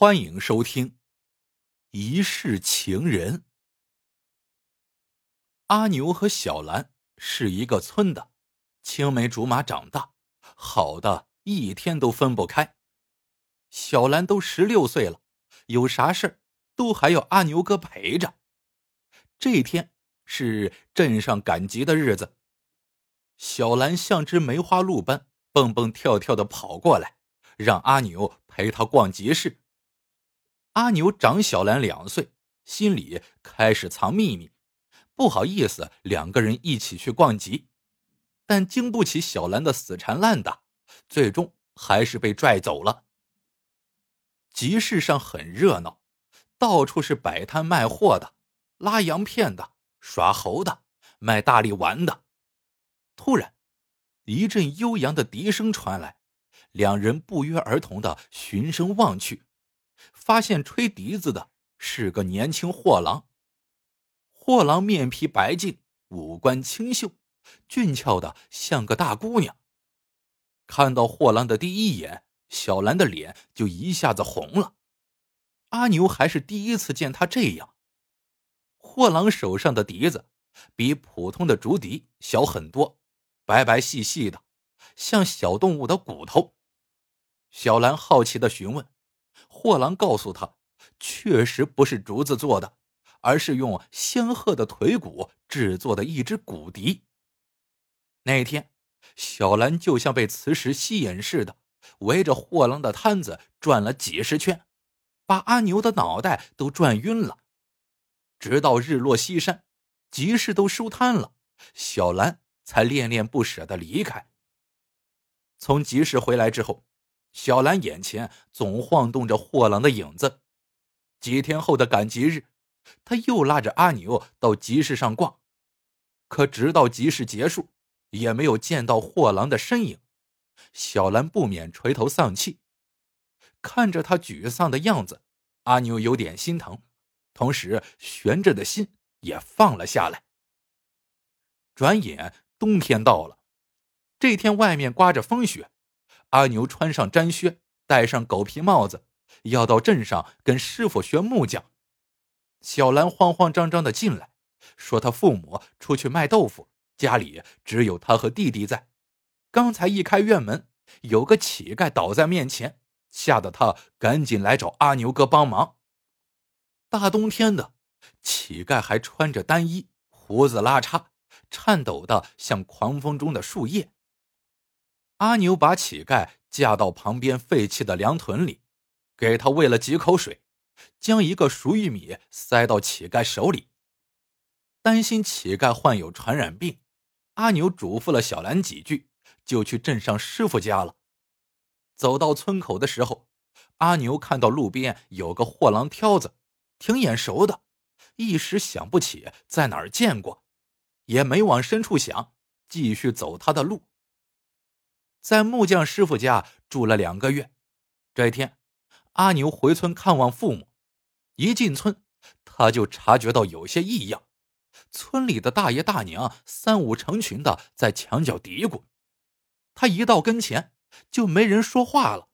欢迎收听《一世情人》。阿牛和小兰是一个村的，青梅竹马长大，好的一天都分不开。小兰都十六岁了，有啥事都还要阿牛哥陪着。这天是镇上赶集的日子，小兰像只梅花鹿般蹦蹦跳跳的跑过来，让阿牛陪她逛集市。阿牛长小兰两岁，心里开始藏秘密，不好意思两个人一起去逛集，但经不起小兰的死缠烂打，最终还是被拽走了。集市上很热闹，到处是摆摊卖货的、拉洋片的、耍猴的、卖大力丸的。突然，一阵悠扬的笛声传来，两人不约而同的循声望去。发现吹笛子的是个年轻货郎。货郎面皮白净，五官清秀，俊俏的像个大姑娘。看到货郎的第一眼，小兰的脸就一下子红了。阿牛还是第一次见他这样。货郎手上的笛子比普通的竹笛小很多，白白细细的，像小动物的骨头。小兰好奇的询问。货郎告诉他，确实不是竹子做的，而是用仙鹤的腿骨制作的一只骨笛。那天，小兰就像被磁石吸引似的，围着货郎的摊子转了几十圈，把阿牛的脑袋都转晕了。直到日落西山，集市都收摊了，小兰才恋恋不舍的离开。从集市回来之后。小兰眼前总晃动着货郎的影子。几天后的赶集日，他又拉着阿牛到集市上逛，可直到集市结束，也没有见到货郎的身影。小兰不免垂头丧气，看着他沮丧的样子，阿牛有点心疼，同时悬着的心也放了下来。转眼冬天到了，这天外面刮着风雪。阿牛穿上毡靴，戴上狗皮帽子，要到镇上跟师傅学木匠。小兰慌慌张张的进来，说他父母出去卖豆腐，家里只有他和弟弟在。刚才一开院门，有个乞丐倒在面前，吓得他赶紧来找阿牛哥帮忙。大冬天的，乞丐还穿着单衣，胡子拉碴，颤抖的像狂风中的树叶。阿牛把乞丐架到旁边废弃的粮屯里，给他喂了几口水，将一个熟玉米塞到乞丐手里。担心乞丐患有传染病，阿牛嘱咐了小兰几句，就去镇上师傅家了。走到村口的时候，阿牛看到路边有个货郎挑子，挺眼熟的，一时想不起在哪儿见过，也没往深处想，继续走他的路。在木匠师傅家住了两个月，这一天，阿牛回村看望父母，一进村，他就察觉到有些异样。村里的大爷大娘三五成群的在墙角嘀咕，他一到跟前，就没人说话了。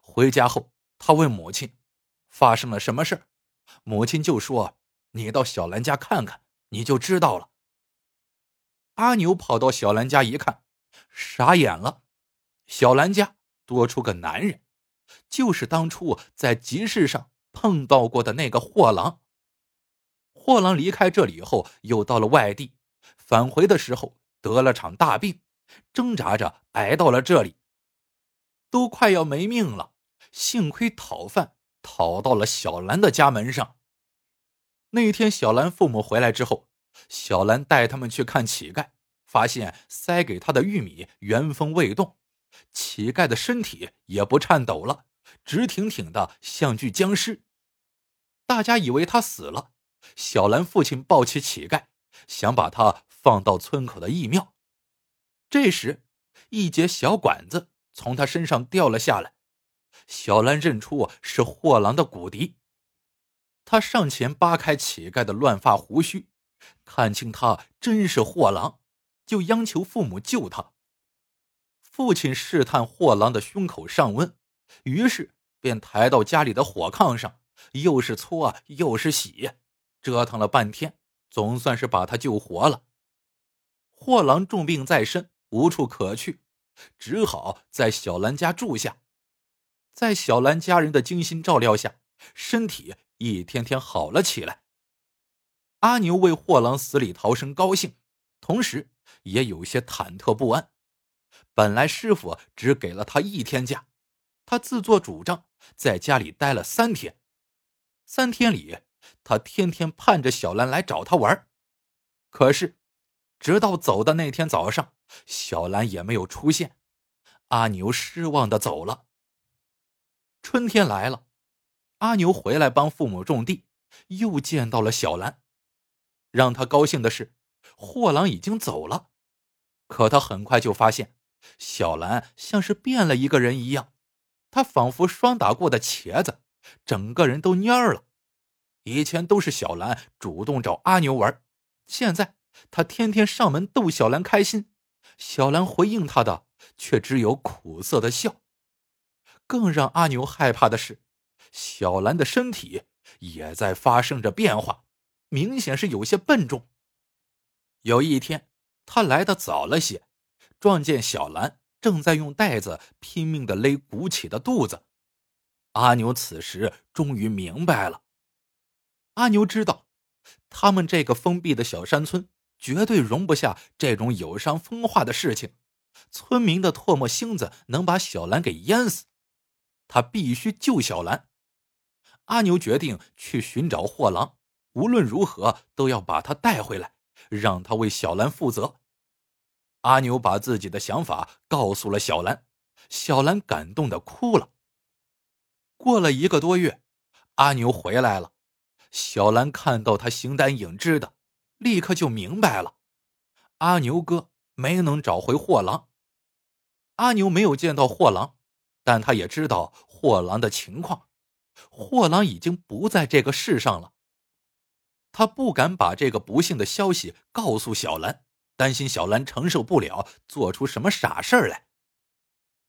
回家后，他问母亲发生了什么事母亲就说：“你到小兰家看看，你就知道了。”阿牛跑到小兰家一看，傻眼了。小兰家多出个男人，就是当初在集市上碰到过的那个货郎。货郎离开这里以后，又到了外地，返回的时候得了场大病，挣扎着挨到了这里，都快要没命了。幸亏讨饭讨到了小兰的家门上。那天小兰父母回来之后，小兰带他们去看乞丐，发现塞给他的玉米原封未动。乞丐的身体也不颤抖了，直挺挺的，像具僵尸。大家以为他死了。小兰父亲抱起乞丐，想把他放到村口的义庙。这时，一截小管子从他身上掉了下来。小兰认出是货郎的骨笛。他上前扒开乞丐的乱发胡须，看清他真是货郎，就央求父母救他。父亲试探货郎的胸口上温，于是便抬到家里的火炕上，又是搓又是洗，折腾了半天，总算是把他救活了。货郎重病在身，无处可去，只好在小兰家住下。在小兰家人的精心照料下，身体一天天好了起来。阿牛为货郎死里逃生高兴，同时也有些忐忑不安。本来师傅只给了他一天假，他自作主张在家里待了三天。三天里，他天天盼着小兰来找他玩，可是，直到走的那天早上，小兰也没有出现。阿牛失望的走了。春天来了，阿牛回来帮父母种地，又见到了小兰。让他高兴的是，货郎已经走了，可他很快就发现，小兰像是变了一个人一样，她仿佛霜打过的茄子，整个人都蔫了。以前都是小兰主动找阿牛玩，现在他天天上门逗小兰开心，小兰回应他的却只有苦涩的笑。更让阿牛害怕的是，小兰的身体也在发生着变化。明显是有些笨重。有一天，他来的早了些，撞见小兰正在用袋子拼命的勒鼓起的肚子。阿牛此时终于明白了。阿牛知道，他们这个封闭的小山村绝对容不下这种有伤风化的事情。村民的唾沫星子能把小兰给淹死，他必须救小兰。阿牛决定去寻找货郎。无论如何都要把他带回来，让他为小兰负责。阿牛把自己的想法告诉了小兰，小兰感动的哭了。过了一个多月，阿牛回来了，小兰看到他形单影只的，立刻就明白了，阿牛哥没能找回货郎。阿牛没有见到货郎，但他也知道货郎的情况，货郎已经不在这个世上了。他不敢把这个不幸的消息告诉小兰，担心小兰承受不了，做出什么傻事来。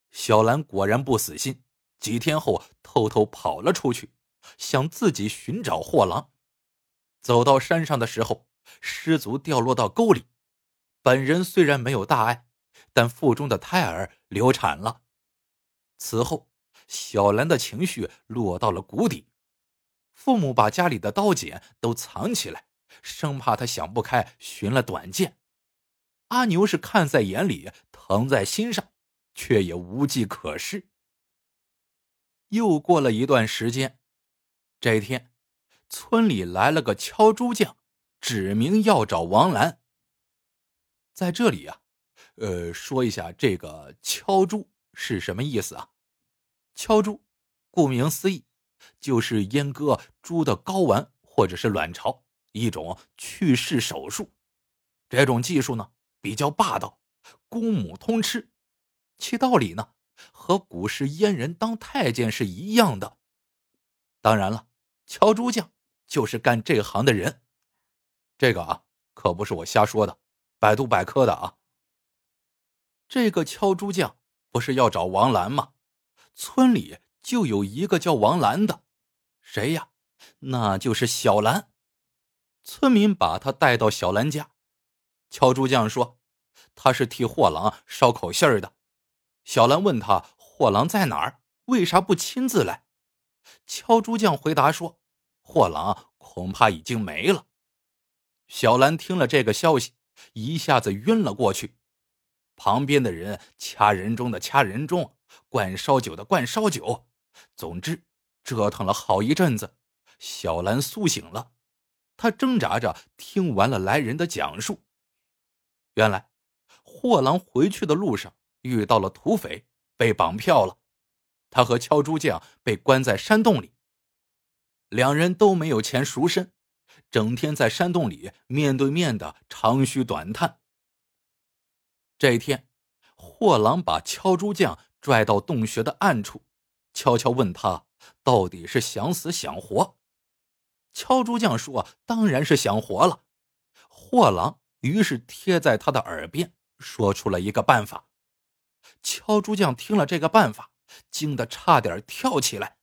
小兰果然不死心，几天后偷偷跑了出去，想自己寻找货郎。走到山上的时候，失足掉落到沟里。本人虽然没有大碍，但腹中的胎儿流产了。此后，小兰的情绪落到了谷底。父母把家里的刀剪都藏起来，生怕他想不开寻了短见。阿牛是看在眼里，疼在心上，却也无计可施。又过了一段时间，这一天，村里来了个敲猪匠，指明要找王兰。在这里啊，呃，说一下这个敲猪是什么意思啊？敲猪，顾名思义。就是阉割猪的睾丸或者是卵巢，一种去世手术。这种技术呢比较霸道，公母通吃，其道理呢和古时阉人当太监是一样的。当然了，敲猪匠就是干这行的人。这个啊可不是我瞎说的，百度百科的啊。这个敲猪匠不是要找王兰吗？村里。就有一个叫王兰的，谁呀？那就是小兰。村民把他带到小兰家，敲猪匠说他是替货郎捎口信儿的。小兰问他货郎在哪儿，为啥不亲自来？敲猪匠回答说货郎恐怕已经没了。小兰听了这个消息，一下子晕了过去。旁边的人掐人中的掐人中，灌烧酒的灌烧酒。总之，折腾了好一阵子，小兰苏醒了。她挣扎着听完了来人的讲述。原来，货郎回去的路上遇到了土匪，被绑票了。他和敲猪匠被关在山洞里，两人都没有钱赎身，整天在山洞里面对面的长吁短叹。这一天，货郎把敲猪匠拽到洞穴的暗处。悄悄问他：“到底是想死想活？”敲猪匠说：“当然是想活了。”货郎于是贴在他的耳边说出了一个办法。敲猪匠听了这个办法，惊得差点跳起来，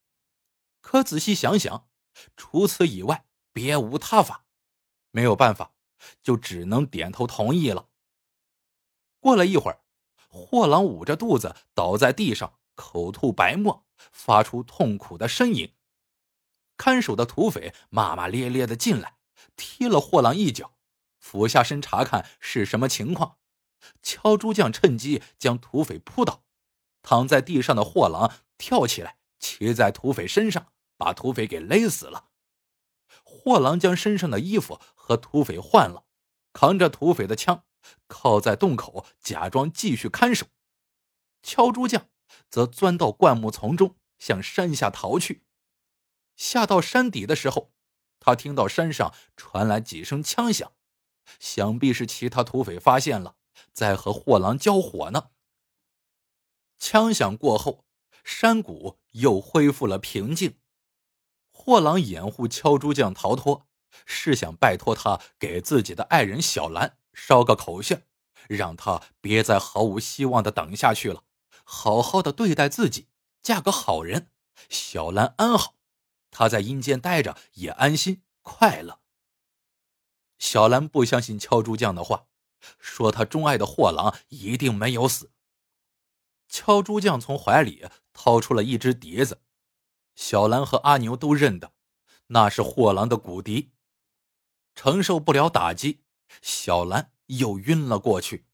可仔细想想，除此以外别无他法，没有办法，就只能点头同意了。过了一会儿，货郎捂着肚子倒在地上，口吐白沫，发出痛苦的呻吟。看守的土匪骂骂咧咧的进来，踢了货郎一脚，俯下身查看是什么情况。敲猪匠趁机将土匪扑倒，躺在地上的货郎跳起来，骑在土匪身上，把土匪给勒死了。货郎将身上的衣服和土匪换了，扛着土匪的枪，靠在洞口，假装继续看守。敲猪匠则钻到灌木丛中，向山下逃去。下到山底的时候，他听到山上传来几声枪响，想必是其他土匪发现了。在和货郎交火呢。枪响过后，山谷又恢复了平静。货郎掩护敲竹匠逃脱，是想拜托他给自己的爱人小兰捎个口信，让他别再毫无希望的等下去了，好好的对待自己，嫁个好人，小兰安好，他在阴间待着也安心快乐。小兰不相信敲竹匠的话。说他钟爱的货郎一定没有死。敲竹匠从怀里掏出了一只笛子，小兰和阿牛都认得，那是货郎的骨笛。承受不了打击，小兰又晕了过去。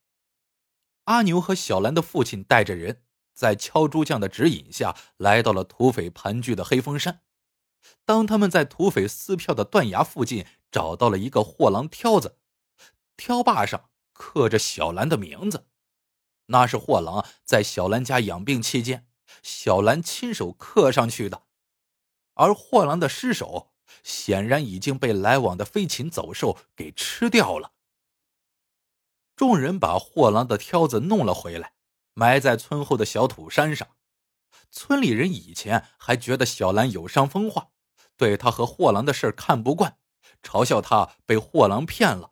阿牛和小兰的父亲带着人，在敲竹匠的指引下来到了土匪盘踞的黑风山。当他们在土匪撕票的断崖附近找到了一个货郎挑子，挑把上。刻着小兰的名字，那是货郎在小兰家养病期间，小兰亲手刻上去的。而货郎的尸首显然已经被来往的飞禽走兽给吃掉了。众人把货郎的挑子弄了回来，埋在村后的小土山上。村里人以前还觉得小兰有伤风化，对他和货郎的事看不惯，嘲笑他被货郎骗了。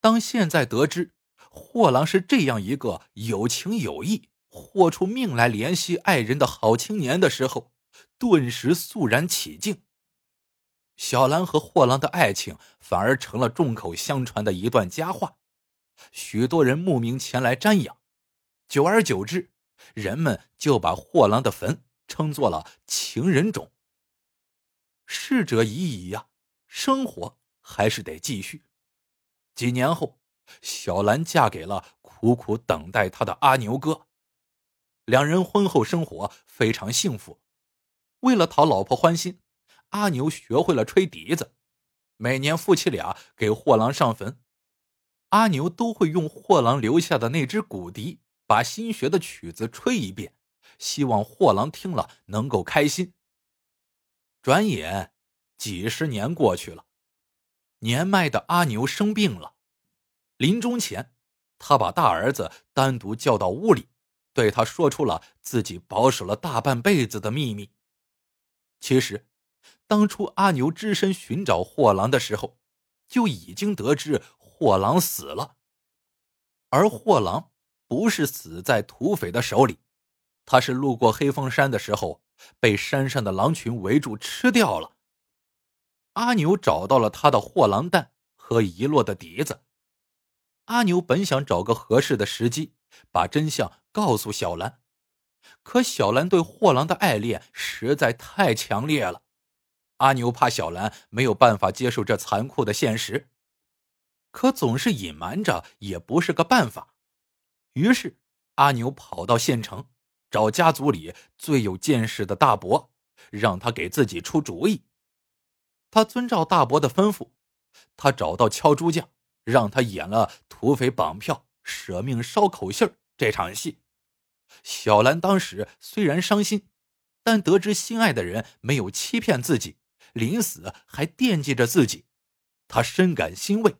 当现在得知货郎是这样一个有情有义、豁出命来怜惜爱人的好青年的时候，顿时肃然起敬。小兰和货郎的爱情反而成了众口相传的一段佳话，许多人慕名前来瞻仰。久而久之，人们就把货郎的坟称作了情人冢。逝者已矣呀，生活还是得继续。几年后，小兰嫁给了苦苦等待她的阿牛哥，两人婚后生活非常幸福。为了讨老婆欢心，阿牛学会了吹笛子。每年夫妻俩给货郎上坟，阿牛都会用货郎留下的那只骨笛，把新学的曲子吹一遍，希望货郎听了能够开心。转眼几十年过去了。年迈的阿牛生病了，临终前，他把大儿子单独叫到屋里，对他说出了自己保守了大半辈子的秘密。其实，当初阿牛只身寻找货郎的时候，就已经得知货郎死了，而货郎不是死在土匪的手里，他是路过黑风山的时候，被山上的狼群围住吃掉了。阿牛找到了他的货郎蛋和遗落的笛子。阿牛本想找个合适的时机把真相告诉小兰，可小兰对货郎的爱恋实在太强烈了。阿牛怕小兰没有办法接受这残酷的现实，可总是隐瞒着也不是个办法。于是，阿牛跑到县城找家族里最有见识的大伯，让他给自己出主意。他遵照大伯的吩咐，他找到敲竹匠，让他演了土匪绑票、舍命捎口信这场戏。小兰当时虽然伤心，但得知心爱的人没有欺骗自己，临死还惦记着自己，她深感欣慰。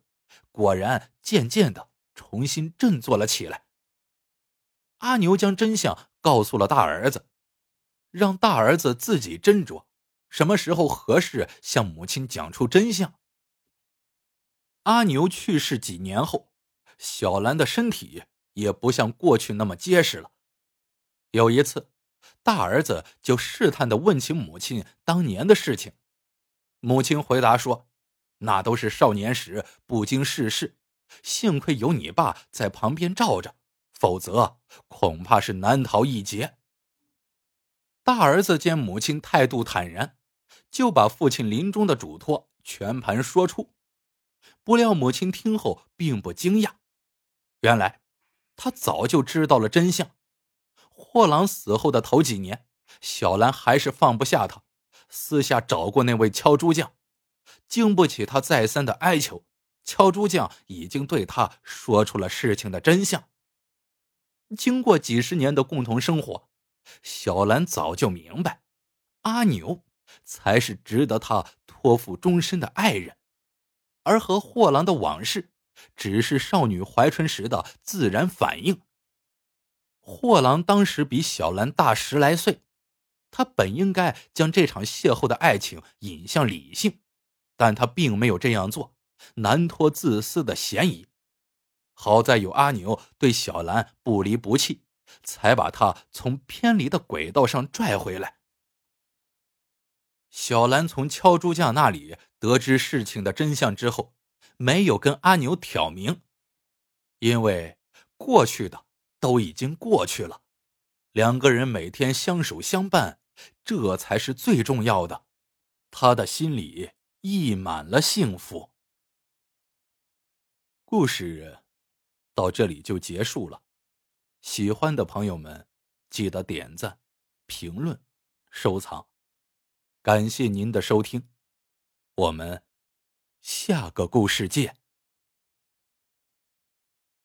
果然，渐渐的重新振作了起来。阿牛将真相告诉了大儿子，让大儿子自己斟酌。什么时候合适向母亲讲出真相？阿牛去世几年后，小兰的身体也不像过去那么结实了。有一次，大儿子就试探的问起母亲当年的事情。母亲回答说：“那都是少年时不经世事，幸亏有你爸在旁边罩着，否则恐怕是难逃一劫。”大儿子见母亲态度坦然，就把父亲临终的嘱托全盘说出。不料母亲听后并不惊讶，原来他早就知道了真相。霍郎死后的头几年，小兰还是放不下他，私下找过那位敲竹匠，经不起他再三的哀求，敲竹匠已经对他说出了事情的真相。经过几十年的共同生活，小兰早就明白，阿牛才是值得他托付终身的爱人，而和货郎的往事，只是少女怀春时的自然反应。货郎当时比小兰大十来岁，他本应该将这场邂逅的爱情引向理性，但他并没有这样做，难脱自私的嫌疑。好在有阿牛对小兰不离不弃，才把他从偏离的轨道上拽回来。小兰从敲猪匠那里得知事情的真相之后，没有跟阿牛挑明，因为过去的。都已经过去了，两个人每天相守相伴，这才是最重要的。他的心里溢满了幸福。故事到这里就结束了，喜欢的朋友们记得点赞、评论、收藏，感谢您的收听，我们下个故事见。